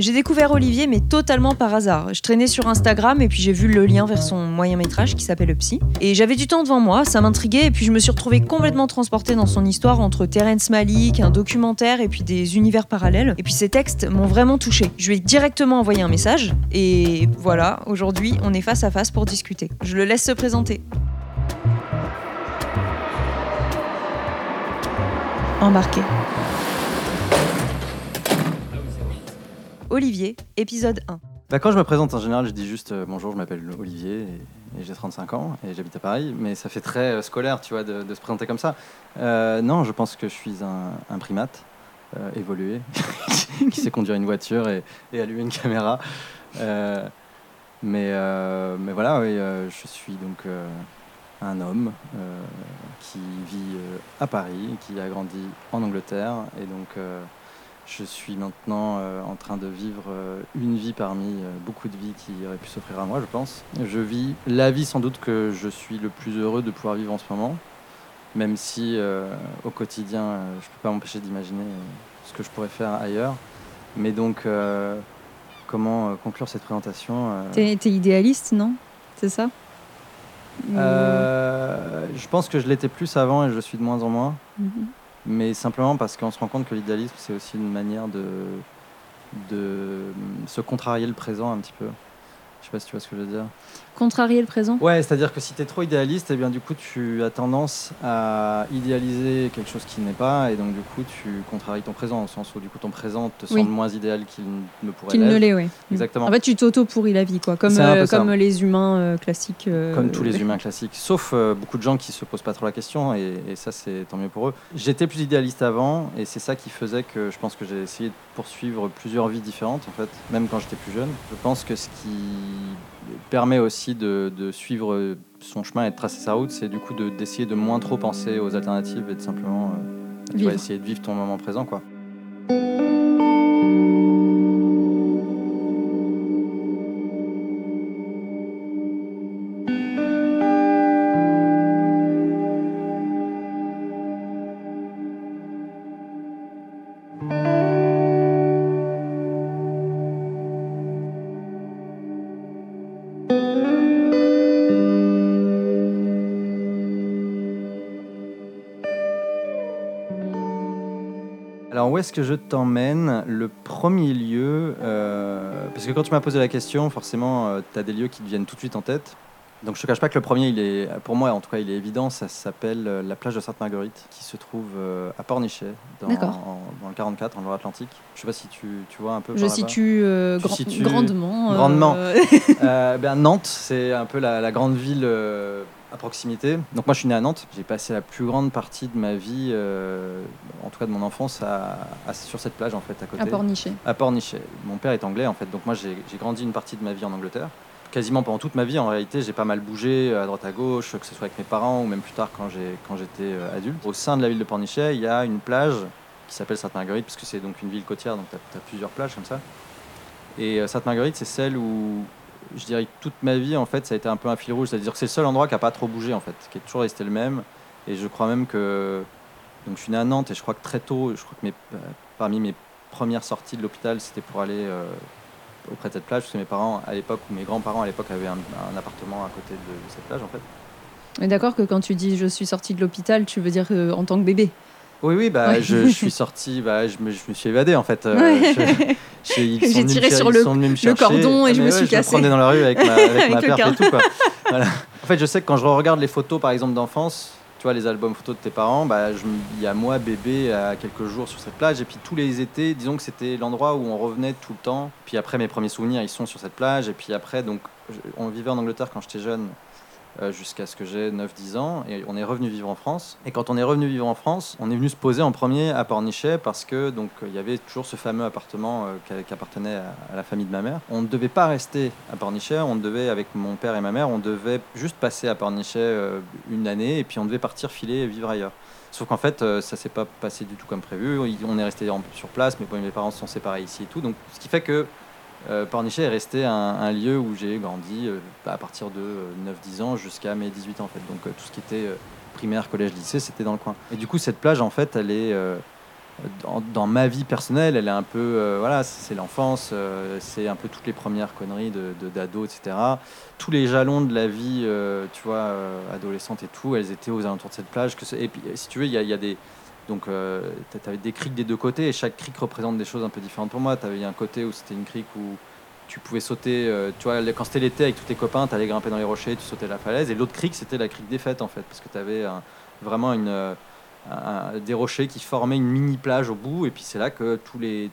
J'ai découvert Olivier, mais totalement par hasard. Je traînais sur Instagram et puis j'ai vu le lien vers son moyen métrage qui s'appelle Psy. Et j'avais du temps devant moi, ça m'intriguait et puis je me suis retrouvée complètement transportée dans son histoire entre Terence Malik, un documentaire et puis des univers parallèles. Et puis ces textes m'ont vraiment touchée. Je lui ai directement envoyé un message et voilà, aujourd'hui on est face à face pour discuter. Je le laisse se présenter. Embarqué. Olivier, épisode 1. Bah, quand je me présente en général, je dis juste euh, bonjour, je m'appelle Olivier et, j'ai 35 ans et j'habite à Paris, mais ça fait très euh, scolaire, tu vois, de, se présenter comme ça. Euh, non, je pense que je suis un, primate évolué qui sait conduire une voiture et, allumer une caméra. Mais, mais voilà, je suis donc un homme qui vit à Paris, qui a grandi en Angleterre et donc je suis maintenant euh, en train de vivre euh, une vie parmi euh, beaucoup de vies qui auraient pu s'offrir à moi, je pense. Je vis la vie sans doute que je suis le plus heureux de pouvoir vivre en ce moment, même si au quotidien, je ne peux pas m'empêcher d'imaginer ce que je pourrais faire ailleurs. Mais donc, comment conclure cette présentation T'es t'es idéaliste, non? C'est ça? Je pense que je l'étais plus avant et je suis de moins en moins. Mhm. Mais simplement parce qu'on se rend compte que l'idéalisme, c'est aussi une manière de, de se contrarier le présent un petit peu. Je sais pas si tu vois ce que je veux dire. Contrarier le présent Ouais, c'est-à-dire que si tu es trop idéaliste, et bien du coup tu as tendance à idéaliser quelque chose qui n'est pas, et donc du coup tu contraries ton présent, au sens où du coup ton présent te Oui. semble moins idéal qu'il ne pourrait Qu'il ne l'est, oui. Exactement. En fait, tu t'auto-pourris la vie, quoi. Comme, euh, comme les humains euh, classiques. euh, Comme tous les humains classiques, sauf beaucoup de gens qui se posent pas trop la question, et, et ça c'est tant mieux pour eux. J'étais plus idéaliste avant, et c'est ça qui faisait que je pense que j'ai essayé de poursuivre plusieurs vies différentes, en fait, même quand j'étais plus jeune. Je pense que ce qui permet aussi de, de suivre son chemin et de tracer sa route, c'est du coup de- d'essayer de, moins trop penser aux alternatives et de simplement euh, tu essayer de vivre ton moment présent, quoi. Alors où est-ce que je t'emmène Le premier lieu, euh, parce que quand tu m'as posé la question, forcément, tu as des lieux qui te viennent tout de suite en tête. Donc je te cache pas que le premier, il est, pour moi en tout cas, il est évident, ça s'appelle euh, la plage de Sainte-Marguerite, qui se trouve euh, à Pornichet, dans, D'accord. en- dans le 44, en Loire-Atlantique. Je sais pas si tu, tu vois un peu Je par situe, euh, Tu grand- situes grandement. euh, grandement. Euh, ben, Nantes, c'est un peu la, la grande ville euh, à proximité. Donc moi, je suis né à Nantes. J'ai passé la plus grande partie de ma vie, euh, en tout cas de mon enfance, à, à- sur cette plage en fait, à côté. à Pornichet. À Pornichet. Mon père est anglais en fait, donc moi j'ai grandi une partie de ma vie en Angleterre. Quasiment pendant toute ma vie, en réalité, j'ai pas mal bougé à droite à gauche, que ce soit avec mes parents ou même plus tard quand j'étais euh, adulte. Au sein de la ville de Pornichet, il y a une plage qui s'appelle Sainte-Marguerite, puisque c'est donc une ville côtière, donc tu as, plusieurs plages comme ça. Et euh, Sainte-Marguerite, c'est celle où je dirais que toute ma vie, en fait, ça a été un peu un fil rouge. C'est-à-dire que c'est le seul endroit qui n'a pas trop bougé, en fait, qui est toujours resté le même. Et je crois même que. Donc, je suis né à Nantes et je crois que très tôt, je crois que mes, euh, parmi mes premières sorties de l'hôpital, c'était pour aller euh, auprès de cette plage, parce que mes parents, à l'époque, ou mes grands-parents, à l'époque, avaient un, appartement à côté de, cette plage, en fait. Mais d'accord que quand tu dis je suis sortie de l'hôpital, tu veux dire euh, en tant que bébé? Oui, oui, bah, je, je suis sorti, bah, je, me, je me suis évadé, en fait. Euh, J'ai tiré me sur le- le cordon et Ah, je me ouais, suis Je me cassé. dans la rue avec ma, avec Avec ma perte et tout, quoi. Voilà. En fait, je sais que quand je regarde les photos, par exemple, d'enfance, tu vois, les albums photos de tes parents, bah, il y a moi, bébé, à quelques jours sur cette plage. Et puis tous les étés, disons que c'était l'endroit où on revenait tout le temps. Puis après, mes premiers souvenirs, ils sont sur cette plage. Et puis après, donc, on vivait en Angleterre quand j'étais jeune. Euh, jusqu'à ce que j'ai 9-10 ans et on est revenu vivre en France et quand on est revenu vivre en France on est venu se poser en premier à Pornichet parce que donc il y avait toujours ce fameux appartement euh, qui, appartenait à, la famille de ma mère on ne devait pas rester à Pornichet on devait avec mon père et ma mère on devait juste passer à Pornichet euh, une année et puis on devait partir filer et vivre ailleurs Sauf qu'en fait, ça s'est pas passé du tout comme prévu. On est resté sur place, mais mes parents se sont séparés ici et tout. Donc, ce qui fait que euh, Pornichet est resté un, lieu où j'ai grandi euh, à partir de euh, 9-10 ans jusqu'à mes 18 ans en fait. Donc euh, tout ce qui était primaire, collège, lycée, c'était dans le coin. Et du coup cette plage en fait elle est, dans, ma vie personnelle, elle est un peu, voilà, c'est l'enfance, c'est un peu toutes les premières conneries de d'ado, etc. Tous les jalons de la vie, tu vois, adolescente et tout, elles étaient aux alentours de cette plage. Et puis, si tu veux, il y a des donc, tu avais des criques des deux côtés et chaque crique représente des choses un peu différentes pour moi. Tu avais un côté où c'était une crique où tu pouvais sauter, euh, tu vois, quand c'était l'été avec tous tes copains, tu allais grimper dans les rochers, tu sautais la falaise. Et l'autre crique, c'était la crique des fêtes en fait, parce que tu avais vraiment euh, des rochers qui formaient une mini plage au bout. Et puis c'est là que toutes les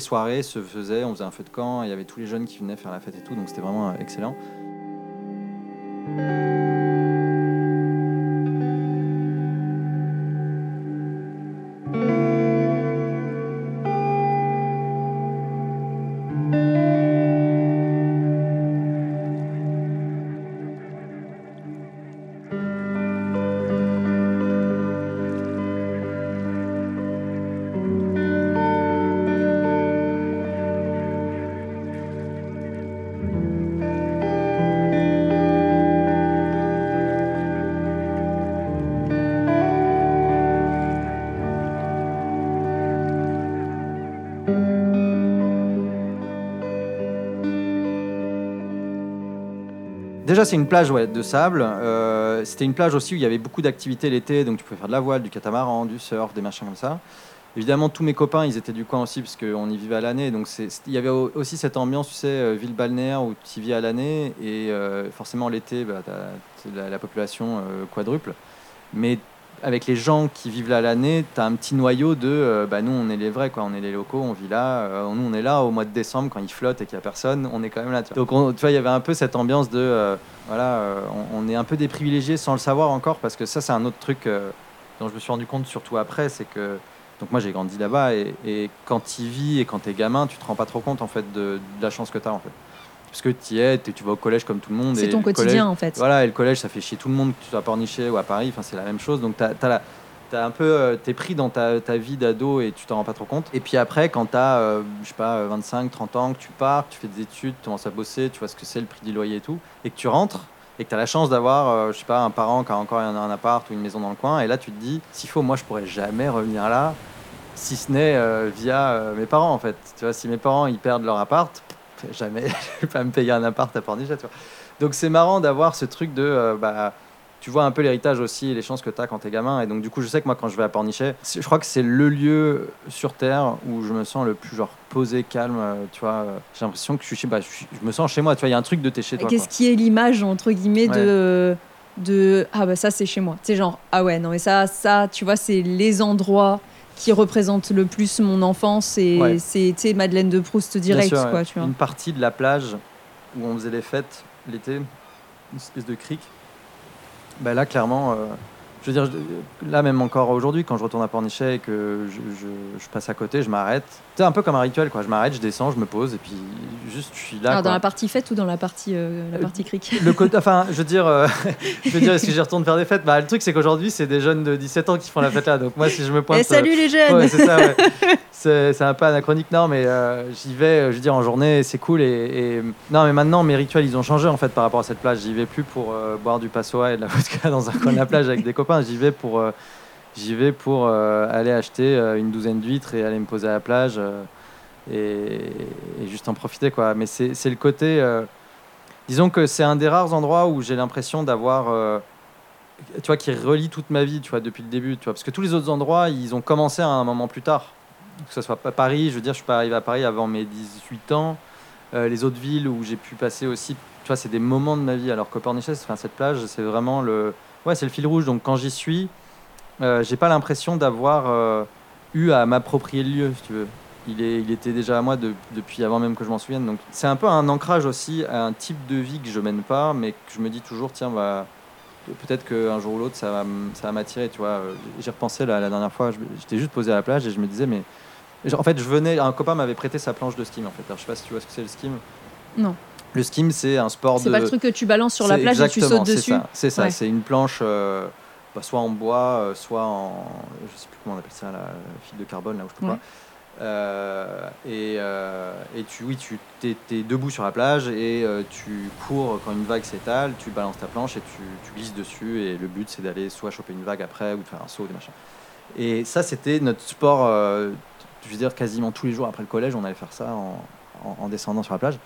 soirées se faisaient. On faisait un feu de camp, il y avait tous les jeunes qui venaient faire la fête et tout, donc c'était vraiment euh, excellent. Déjà, c'est une plage ouais, de sable. Euh, C'était une plage aussi où il y avait beaucoup d'activités l'été, donc tu pouvais faire de la voile, du catamaran, du surf, des machins comme ça. Évidemment, tous mes copains, ils étaient du coin aussi, parce qu'on y vivait à l'année. Donc, il y avait au- aussi cette ambiance, tu sais, euh, ville balnéaire où tu vis à l'année. Et euh, forcément, l'été, bah, la, la population quadruple. Mais avec les gens qui vivent là l'année, tu as un petit noyau de euh, bah, nous, on est les vrais, quoi. on est les locaux, on vit là. euh, nous, on est là au mois de décembre quand il flotte et qu'il n'y a personne, on est quand même là. Donc, on- tu vois, il y avait un peu cette ambiance de euh, voilà, on, est un peu des privilégiés sans le savoir encore, parce que ça, c'est un autre truc dont je me suis rendu compte surtout après, c'est que. Donc moi j'ai grandi là-bas et, quand tu vis et quand tu es gamin, tu te rends pas trop compte en fait de, de la chance que tu as en fait. Parce que tu y es, tu vas au collège comme tout le monde. C'est ton collège- quotidien en fait. voilà, et le collège, ça fait chier tout le monde, que tu sois à Pornichet ou à Paris, enfin, c'est la même chose. Donc, tu as, un peu, euh, t'es pris dans ta, ta vie d'ado et tu t'en rends pas trop compte. Et puis après, quand tu as, je sais pas, 25, 30 ans, que tu pars, que tu fais des études, tu commences à bosser, tu vois ce que c'est le prix du loyer et tout, et que tu rentres, et que tu as la chance d'avoir, euh, je sais pas, un parent qui a encore un, un appart ou une maison dans le coin, et là, tu te dis, s'il faut, moi, je pourrais jamais revenir là, si ce n'est euh, via euh, mes parents, en fait. Tu vois, si mes parents, ils perdent leur appart, jamais, je vais pas me payer un appart à Pornichet, tu vois. Donc c'est marrant d'avoir ce truc de. euh, bah, tu vois un peu l'héritage aussi et les chances que tu as quand tu es gamin. Et donc, du coup, je sais que moi, quand je vais à Pornichet, je crois que c'est le lieu sur Terre où je me sens le plus genre posé, calme. euh, Tu vois, j'ai l'impression que je, suis, chez- bah, je, suis- je me sens chez moi. Tu vois, il y a un truc de t'es chez toi. Qu'est-ce quoi. qui est l'image entre guillemets de de ah bah ça c'est chez moi. C'est genre ah ouais non mais ça ça tu vois c'est les endroits qui représentent le plus mon enfance et Ouais. sais Madeleine de Proust direct Bien sûr, quoi ouais. tu vois. Une partie de la plage où on faisait les fêtes l'été, une espèce de crique. Bah là, clairement, euh, je veux dire, là même encore aujourd'hui, quand je retourne à Pornichet et que je, je- je passe à côté, je m'arrête. C'est un peu comme un rituel, quoi. Je m'arrête, je descends, je me pose et puis juste je suis là. Alors, dans la partie fête ou dans la partie euh, la Euh, partie cric? Le côté, enfin, je veux dire, euh, je veux dire, est-ce que j'y retourne faire des fêtes? Bah, le truc, c'est qu'aujourd'hui, c'est des jeunes de 17 ans qui font la fête là. Donc moi, si je me pointe, Et salut les euh, jeunes. ouais, c'est ouais. Un peu anachronique, non, mais j'y vais, je veux dire, en journée, c'est cool. Et, et- non, mais maintenant, mes rituels, ils ont changé en fait par rapport à cette plage. J'y vais plus pour boire du passoa et de la vodka dans un coin de la plage avec des copains. J'y vais pour, euh, j'y vais pour euh, aller acheter euh, une douzaine d'huîtres et aller me poser à la plage et, juste en profiter, quoi. Mais c'est le côté. disons que c'est un des rares endroits où j'ai l'impression d'avoir. tu vois, qui relie toute ma vie, tu vois, depuis le début, tu vois. Parce que tous les autres endroits, ils ont commencé à un moment plus tard. Que ce soit pas Paris, je veux dire, je suis pas arrivé à Paris avant mes 18 ans. Les autres villes où j'ai pu passer aussi, tu vois, c'est des moments de ma vie. Alors Pornichet, enfin, cette plage, c'est vraiment le, ouais, c'est le fil rouge. Donc quand j'y suis, euh, j'ai pas l'impression d'avoir euh, eu à m'approprier le lieu, si tu veux. Il, était déjà à moi de- depuis avant même que je m'en souvienne. Donc c'est un peu un ancrage aussi à un type de vie que je mène pas, mais que je me dis toujours, tiens, bah, peut-être qu'un jour ou l'autre, ça va, m'attirer, tu vois. J'ai repensé la, dernière fois, j'étais juste posé à la plage et je me disais, mais en fait, je venais, un copain m'avait prêté sa planche de skim, en fait. Alors, je sais pas si tu vois ce que c'est le skim. Non. Le skim, c'est un sport C'est de. pas le truc que tu balances sur la C'est plage et tu sautes c'est dessus. ça, C'est ça, Ouais. c'est une planche, euh, bah, soit en bois, euh, soit en. Je sais plus comment on appelle ça, la fil de carbone, là où je peux Ouais. pas. Euh, et, euh, et tu, oui, tu es, debout sur la plage et euh, tu cours quand une vague s'étale, tu balances ta planche et tu, tu glisses dessus. Et le but, c'est d'aller soit choper une vague après ou de faire un saut, des machins. Et ça, c'était notre sport, euh, je veux dire, quasiment tous les jours après le collège, on allait faire ça en, en- en descendant sur la plage.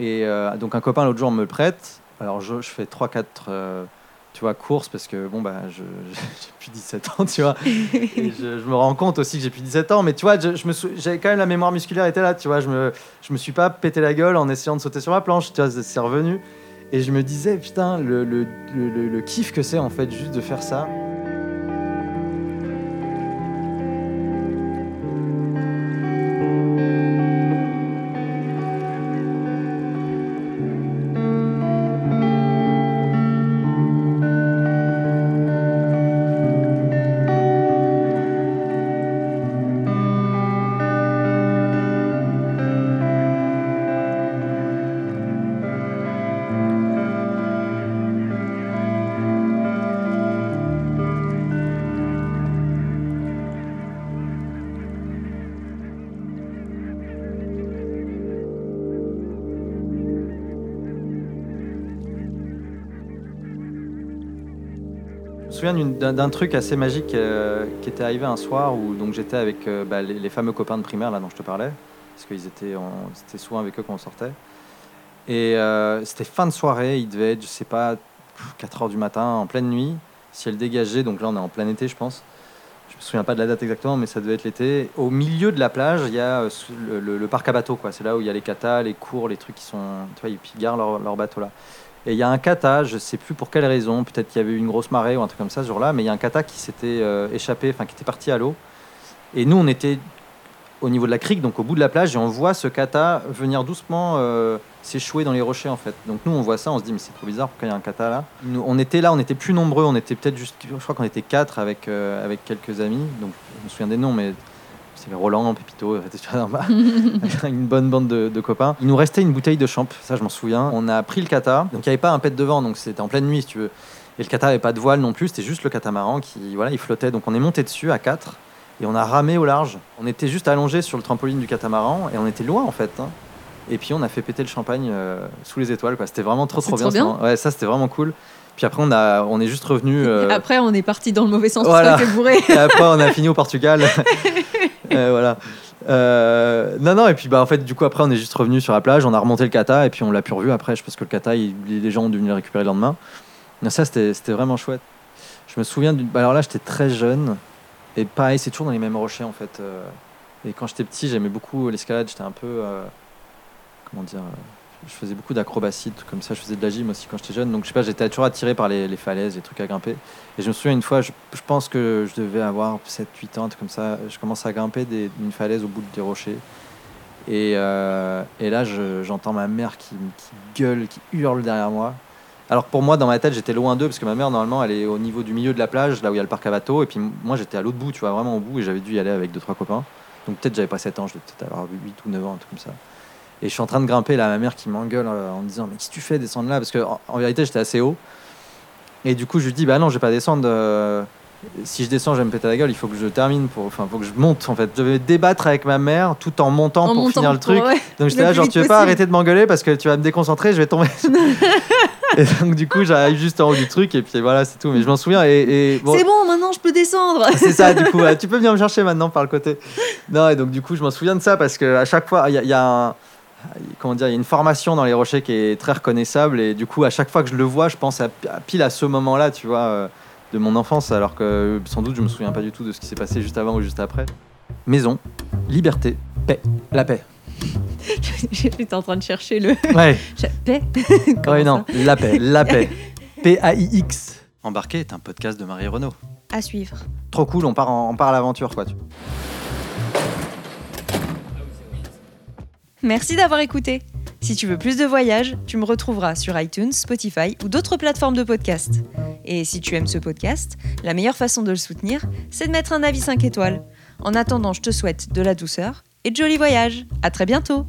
Et euh, donc un copain l'autre jour me le prête. Alors je, je fais 3-4 euh, tu vois, courses parce que bon, bah, je, j'ai plus 17 ans, tu vois. Et je, je me rends compte aussi que j'ai plus 17 ans, mais tu vois, je, me sou- j'avais quand même la mémoire musculaire était là, tu vois. Je me, je me suis pas pété la gueule en essayant de sauter sur la planche, tu vois, c'est- revenu. Et je me disais, putain, le, le, le, le- le kiff que c'est en fait juste de faire ça. Souviens d'une- d'un d'un truc assez magique euh, qui était arrivé un soir où j'étais avec euh, bah, les, fameux copains de primaire là dont je te parlais, parce qu'ils étaient, en- c'était souvent avec eux qu'on sortait. Et euh, c'était fin de soirée, il devait être, je sais pas, 4 heures du matin, en pleine nuit, ciel dégagé, donc là on est en plein été je pense. Je me souviens pas de la date exactement, mais ça devait être l'été. Au milieu de la plage, il y a le, parc à bateaux, quoi. C'est là où il y a les katas, les cours, les trucs qui sont, tu vois, ils puis ils garent leur, leur bateau là. Et il y a un kata, je sais plus pour quelle raison, peut-être qu'il y avait eu une grosse marée ou un truc comme ça ce jour-là, mais il y a un kata qui s'était euh, échappé, enfin qui était parti à l'eau. Et nous, on était au niveau de la crique, donc au bout de la plage, et on voit ce kata venir doucement euh, s'échouer dans les rochers en fait. Donc nous, on voit ça, on se dit mais c'est trop bizarre, pourquoi il y a un kata là? Nous, On était là, on était plus nombreux, on était peut-être juste, je crois qu'on était quatre avec euh, avec quelques amis, donc je me souviens des noms, mais c'est Roland, Pépito, bah, une bonne bande de, copains. Il nous restait une bouteille de champ, ça je m'en souviens. On a pris le kata, donc il n'y avait pas un pet devant, donc c'était en pleine nuit si tu veux. Et le kata n'avait pas de voile non plus, c'était juste le catamaran qui voilà, il flottait. Donc on est monté dessus à 4 et on a ramé au large. On était juste allongé sur le trampoline du catamaran et on était loin en fait. hein. Et puis on a fait péter le champagne euh, sous les étoiles. quoi. C'était vraiment trop C'est trop bien. trop. Ouais, ça c'était vraiment cool. Puis après on a on est juste revenu. euh, Après, on est parti dans le mauvais sens. Voilà. Bourré. et après, on a fini au Portugal. Euh, voilà. Euh, non, non, et puis bah, en fait, du coup, après, on est juste revenu sur la plage, on a remonté le kata, et puis on l'a plus revu après. Je pense que le kata, il- les gens ont dû venir le récupérer le lendemain. Mais ça, c'était c'était vraiment chouette. Je me souviens d'une. bah, alors là, j'étais très jeune, et pareil, c'est toujours dans les mêmes rochers en fait. Et quand j'étais petit, j'aimais beaucoup l'escalade, j'étais un peu. Comment dire euh, Je faisais beaucoup d'acrobatie, tout comme ça. Je faisais de la gym aussi quand j'étais jeune, donc je sais pas, j'étais toujours attiré par les, falaises, les trucs à grimper. Et je me souviens une fois, je, pense que je devais avoir 7-8 ans, un truc comme ça. Je commence à grimper des- d'une falaise au bout des rochers. Et, euh, là, je- j'entends ma mère qui, gueule, qui hurle derrière moi. Alors pour moi, dans ma tête, j'étais loin d'eux, parce que ma mère, normalement, elle est au niveau du milieu de la plage, là où il y a le parc à bateau. Et puis moi, j'étais à l'autre bout, tu vois, vraiment au bout, et j'avais dû y aller avec deux trois copains. Donc peut-être j'avais pas 7 ans, je devais peut-être avoir 8 ou 9 ans, un truc comme ça. Et je suis en train de grimper, là, ma mère qui m'engueule euh, en me disant Mais qu'est-ce que tu fais descendre là Parce que en, en vérité, j'étais assez haut. Et du coup, je lui dis Bah non, je vais pas descendre. euh, si je descends, je vais me péter la gueule. Il faut que je termine, pour, enfin, faut que je monte. En fait, je devais débattre avec ma mère tout en montant En pour montant finir le truc. ouais. Donc j'étais là, genre, tu veux pas arrêter de m'engueuler parce que tu vas me déconcentrer, je vais tomber. et donc, du coup, j'arrive juste en haut du truc, et puis voilà, c'est tout. Mais je m'en souviens. Et, et bon, C'est bon, maintenant je peux descendre. c'est ça, du coup, tu peux venir me chercher maintenant par le côté. Non, et donc, du coup, je m'en souviens de ça parce que à chaque fois, il y y a un- Comment dire, il y a une formation dans les rochers qui est très reconnaissable. Et du coup à chaque fois que je le vois je pense à, à pile à ce moment là tu vois euh, de mon enfance. Alors que sans doute je me souviens pas du tout de ce qui s'est passé juste avant ou juste après. Maison liberté paix la paix. J'étais en train de chercher le. ouais. Paix. Ouais non la paix la paix. P-A-I-X embarqué est un podcast de Marie Renaud. À suivre. trop cool on part en- on part à l'aventure quoi tu- Merci d'avoir écouté. Si tu veux plus de voyages, tu me retrouveras sur iTunes, Spotify ou d'autres plateformes de podcast. Et si tu aimes ce podcast, la meilleure façon de le soutenir, c'est de mettre un avis 5 étoiles. En attendant, je te souhaite de la douceur et de jolis voyages. À très bientôt!